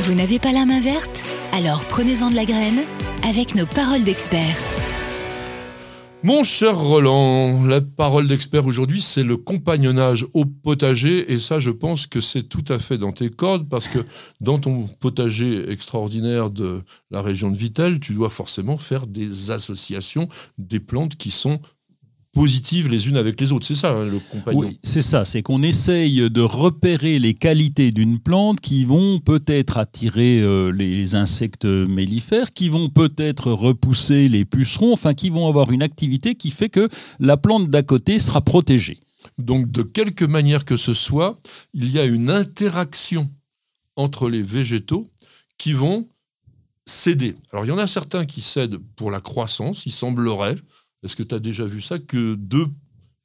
Vous n'avez pas la main verte Alors prenez-en de la graine avec nos paroles d'experts. Mon cher Roland, la parole d'expert aujourd'hui, c'est le compagnonnage au potager. Et ça, je pense que c'est tout à fait dans tes cordes parce que dans ton potager extraordinaire de la région de Vittel, tu dois forcément faire des associations des plantes qui sont positives les unes avec les autres. C'est ça, hein, le compagnon. Oui, c'est ça. C'est qu'on essaye de repérer les qualités d'une plante qui vont peut-être attirer euh, les insectes mellifères, qui vont peut-être repousser les pucerons, enfin, qui vont avoir une activité qui fait que la plante d'à côté sera protégée. Donc, de quelque manière que ce soit, il y a une interaction entre les végétaux qui vont céder. Alors, il y en a certains qui cèdent pour la croissance, il semblerait, est-ce que tu as déjà vu ça Que deux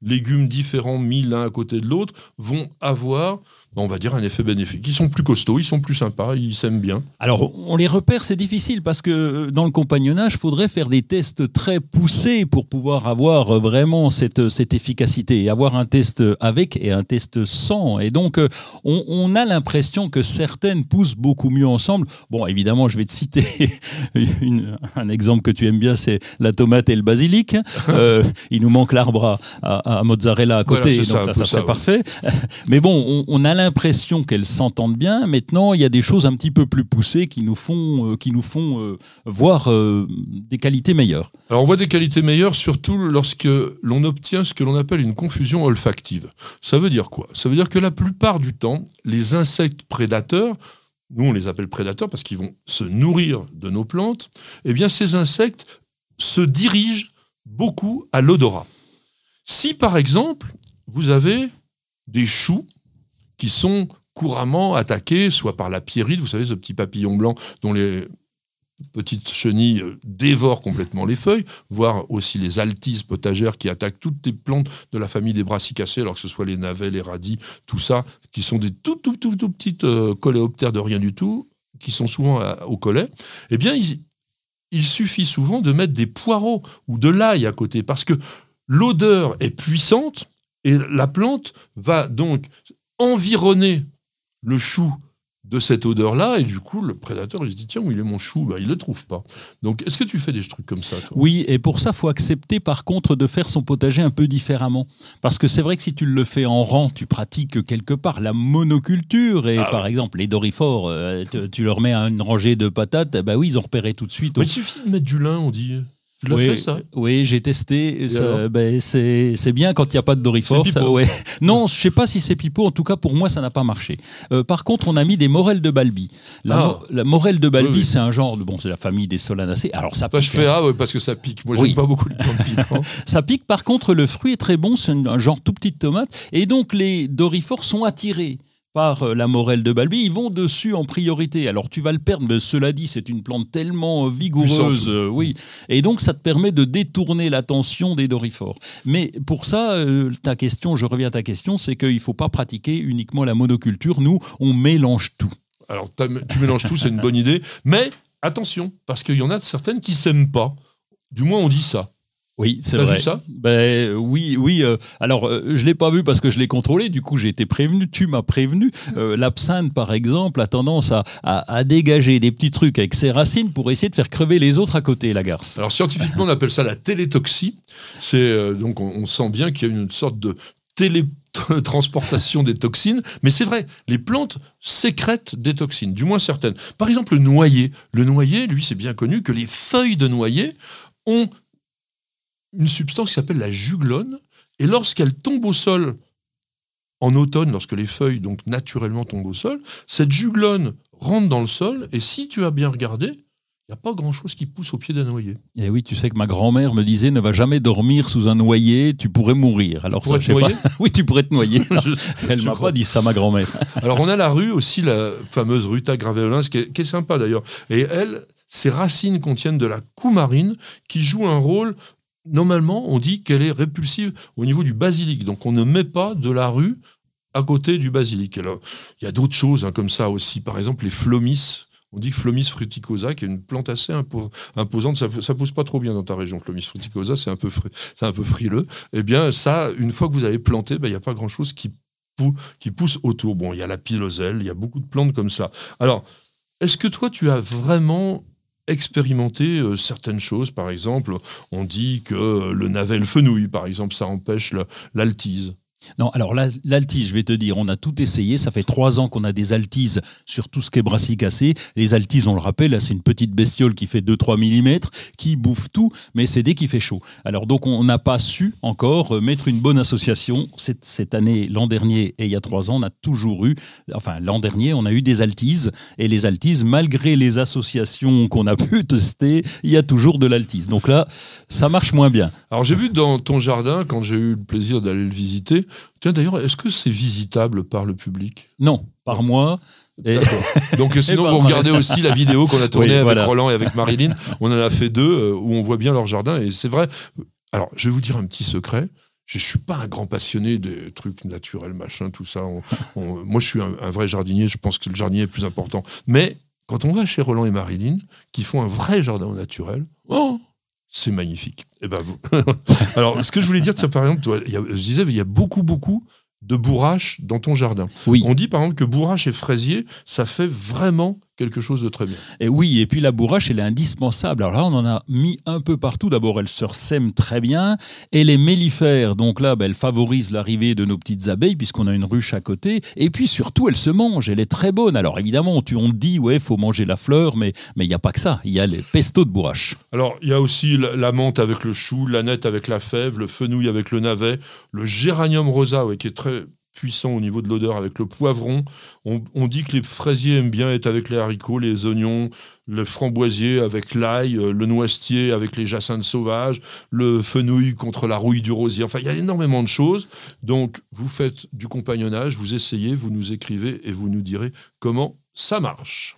légumes différents mis l'un à côté de l'autre vont avoir on va dire, un effet bénéfique. Ils sont plus costauds, ils sont plus sympas, ils s'aiment bien. Alors, on les repère, c'est difficile parce que euh, dans le compagnonnage, il faudrait faire des tests très poussés pour pouvoir avoir euh, vraiment cette, cette efficacité, avoir un test avec et un test sans. Et donc, euh, on, a l'impression que certaines poussent beaucoup mieux ensemble. Bon, évidemment, je vais te citer un exemple que tu aimes bien, c'est la tomate et le basilic. il nous manque l'arbre à, mozzarella à côté, donc ça, ça, serait parfait. Mais bon, on, on a l'impression l'impression qu'elles s'entendent bien. Maintenant, il y a des choses un petit peu plus poussées qui nous font, euh, qui nous font euh, voir euh, des qualités meilleures. Alors, on voit des qualités meilleures surtout lorsque l'on obtient ce que l'on appelle une confusion olfactive. Ça veut dire quoi? Ça veut dire que la plupart du temps, les insectes prédateurs, nous on les appelle prédateurs parce qu'ils vont se nourrir de nos plantes, eh bien ces insectes se dirigent beaucoup à l'odorat. Si par exemple, vous avez des choux qui sont couramment attaqués, soit par la pierrite, vous savez, ce petit papillon blanc dont les petites chenilles euh, dévorent complètement les feuilles, voire aussi les altises potagères qui attaquent toutes les plantes de la famille des brassicacées, alors que ce soit les navets, les radis, tout ça, qui sont des tout, tout, tout, tout petites euh, coléoptères de rien du tout, qui sont souvent au collet, eh bien, il suffit souvent de mettre des poireaux ou de l'ail à côté, parce que l'odeur est puissante, et la plante va donc environner le chou de cette odeur-là, et du coup, le prédateur, il se dit, tiens, où il est mon chou bah, Il ne le trouve pas. Donc, est-ce que tu fais des trucs comme ça toi? Oui, et pour ça, il faut accepter, par contre, de faire son potager un peu différemment. Parce que c'est vrai que si tu le fais en rang, tu pratiques quelque part la monoculture, et ah par exemple, les dorifores, euh, tu, leur mets une rangée de patates, bah oui, ils ont repéré tout de suite. il suffit de mettre du lin, on dit oui, ça Oui, j'ai testé. Ben, c'est bien quand il n'y a pas de Dorifor. ouais. Non, je ne sais pas si c'est pipeau. En tout cas, pour moi, ça n'a pas marché. Euh, par contre, on a mis des morelles de Balbi. La, ah. la morelle de Balbi, c'est un genre, bon, c'est la famille des solanacées. Alors ça pique. je fais hein. ah, parce que ça pique. Moi, j'aime pas beaucoup le temps ça pique. Par contre, le fruit est très bon. C'est un genre tout petite tomate. Et donc, les dorifores sont attirés par euh, la morelle de Balbi, ils vont dessus en priorité. Alors tu vas le perdre, mais cela dit, c'est une plante tellement euh, vigoureuse, euh, oui. Et donc ça te permet de détourner l'attention des dorifores. Mais pour ça, ta question, je reviens à ta question, c'est qu'il ne faut pas pratiquer uniquement la monoculture. Nous, on mélange tout. Alors tu mélanges tout, c'est une bonne idée, mais attention, parce qu'il y en a certaines qui s'aiment pas. Du moins, on dit ça. Oui, c'est vrai. Vu ça? Ben, oui, oui. Euh, alors, euh, je l'ai pas vu parce que je l'ai contrôlé. Du coup, j'ai été prévenu. Tu m'as prévenu. Euh, l'absinthe, par exemple, a tendance à, à, dégager des petits trucs avec ses racines pour essayer de faire crever les autres à côté, la garce. Alors, scientifiquement, on appelle ça la télétoxie. C'est donc on, sent bien qu'il y a une sorte de télétransportation des toxines. Mais c'est vrai, les plantes sécrètent des toxines, du moins certaines. Par exemple, le noyer. Le noyer, lui, c'est bien connu que les feuilles de noyer ont une substance qui s'appelle la juglone, et lorsqu'elle tombe au sol en automne, lorsque les feuilles donc naturellement tombent au sol, cette juglone rentre dans le sol, et si tu as bien regardé, il n'y a pas grand-chose qui pousse au pied d'un noyer. Et eh oui, tu sais que ma grand-mère me disait ne va jamais dormir sous un noyer, tu pourrais mourir. Alors ça, je sais pas. oui, tu pourrais te noyer. Elle m'a pas dit ça, ma grand-mère. Alors on a la rue aussi, la fameuse Ruta graveolins, qui est, qui est sympa d'ailleurs. Et elle, ses racines contiennent de la coumarine qui joue un rôle normalement, on dit qu'elle est répulsive au niveau du basilic. Donc, on ne met pas de la rue à côté du basilic. Il y a d'autres choses hein, comme ça aussi. Par exemple, les flomis. On dit flomis fruticosa, qui est une plante assez imposante. Ça, ne pousse pas trop bien dans ta région, flomis fruticosa, c'est un peu, un peu frileux. Eh bien, ça, une fois que vous avez planté, ben, il n'y a pas grand-chose qui pousse autour. Bon, il y a la piloselle, il y a beaucoup de plantes comme ça. Alors, Est-ce que toi, tu as vraiment expérimenté euh, certaines choses Par exemple, on dit que le navet, le fenouil, par exemple, ça empêche l'altise. Non, alors la- l'altise, je vais te dire, on a tout essayé. Ça fait trois ans qu'on a des altises sur tout ce qui est brassicacé. Les altises, on le rappelle, c'est une petite bestiole qui fait 2-3 mm, qui bouffe tout, mais c'est dès qu'il fait chaud. Alors donc, on n'a pas su encore euh, mettre une bonne association. Cette, cette année, l'an dernier et il y a trois ans, on a toujours eu, enfin l'an dernier, on a eu des altises. Et les altises, malgré les associations qu'on a pu tester, il y a toujours de l'altise. Donc là, ça marche moins bien. Alors j'ai vu dans ton jardin, quand j'ai eu le plaisir d'aller le visiter, tiens d'ailleurs, est-ce que c'est visitable par le public? Non, par moi. Et-. Donc sinon, vous regardez aussi la vidéo qu'on a tournée Oui, avec voilà. Roland et avec Marilyn. On en a fait deux euh, où on voit bien leur jardin. Et c'est vrai. Alors, je vais vous dire un petit secret. Je suis pas un grand passionné des trucs naturels, machin, tout ça. On- on- moi, je suis un, un vrai jardinier. Je pense que le jardinier est plus important. Mais quand on va chez Roland et Marilyn, qui font un vrai jardin au naturel, oh, c'est magnifique. Et ben vous. Alors, ce que je voulais dire, c'est par exemple, toi, il y a- je disais, il y a beaucoup, beaucoup de bourrache dans ton jardin. Oui. On dit par exemple que bourrache et fraisier, ça fait vraiment quelque chose de très bien. Et oui, et puis la bourrache, elle est indispensable. Alors là, on en a mis un peu partout. D'abord, elle se sème très bien. Et les mellifères, donc là, ben, elle favorise l'arrivée de nos petites abeilles, puisqu'on a une ruche à côté. Et puis surtout, elle se mange. Elle est très bonne. Alors évidemment, tu, on te dit, ouais, faut manger la fleur, mais mais il n'y a pas que ça. Il y a les pestos de bourrache. Alors, il y a aussi la, la menthe avec le chou, l'aneth avec la fève, le fenouil avec le navet, le géranium rosa, ouais, qui est très puissant au niveau de l'odeur avec le poivron. On, dit que les fraisiers aiment bien être avec les haricots, les oignons, le framboisier avec l'ail, euh, le noisetier avec les jacinthes sauvages, le fenouil contre la rouille du rosier. Enfin, il y a énormément de choses. Donc, vous faites du compagnonnage, vous essayez, vous nous écrivez et vous nous direz comment ça marche.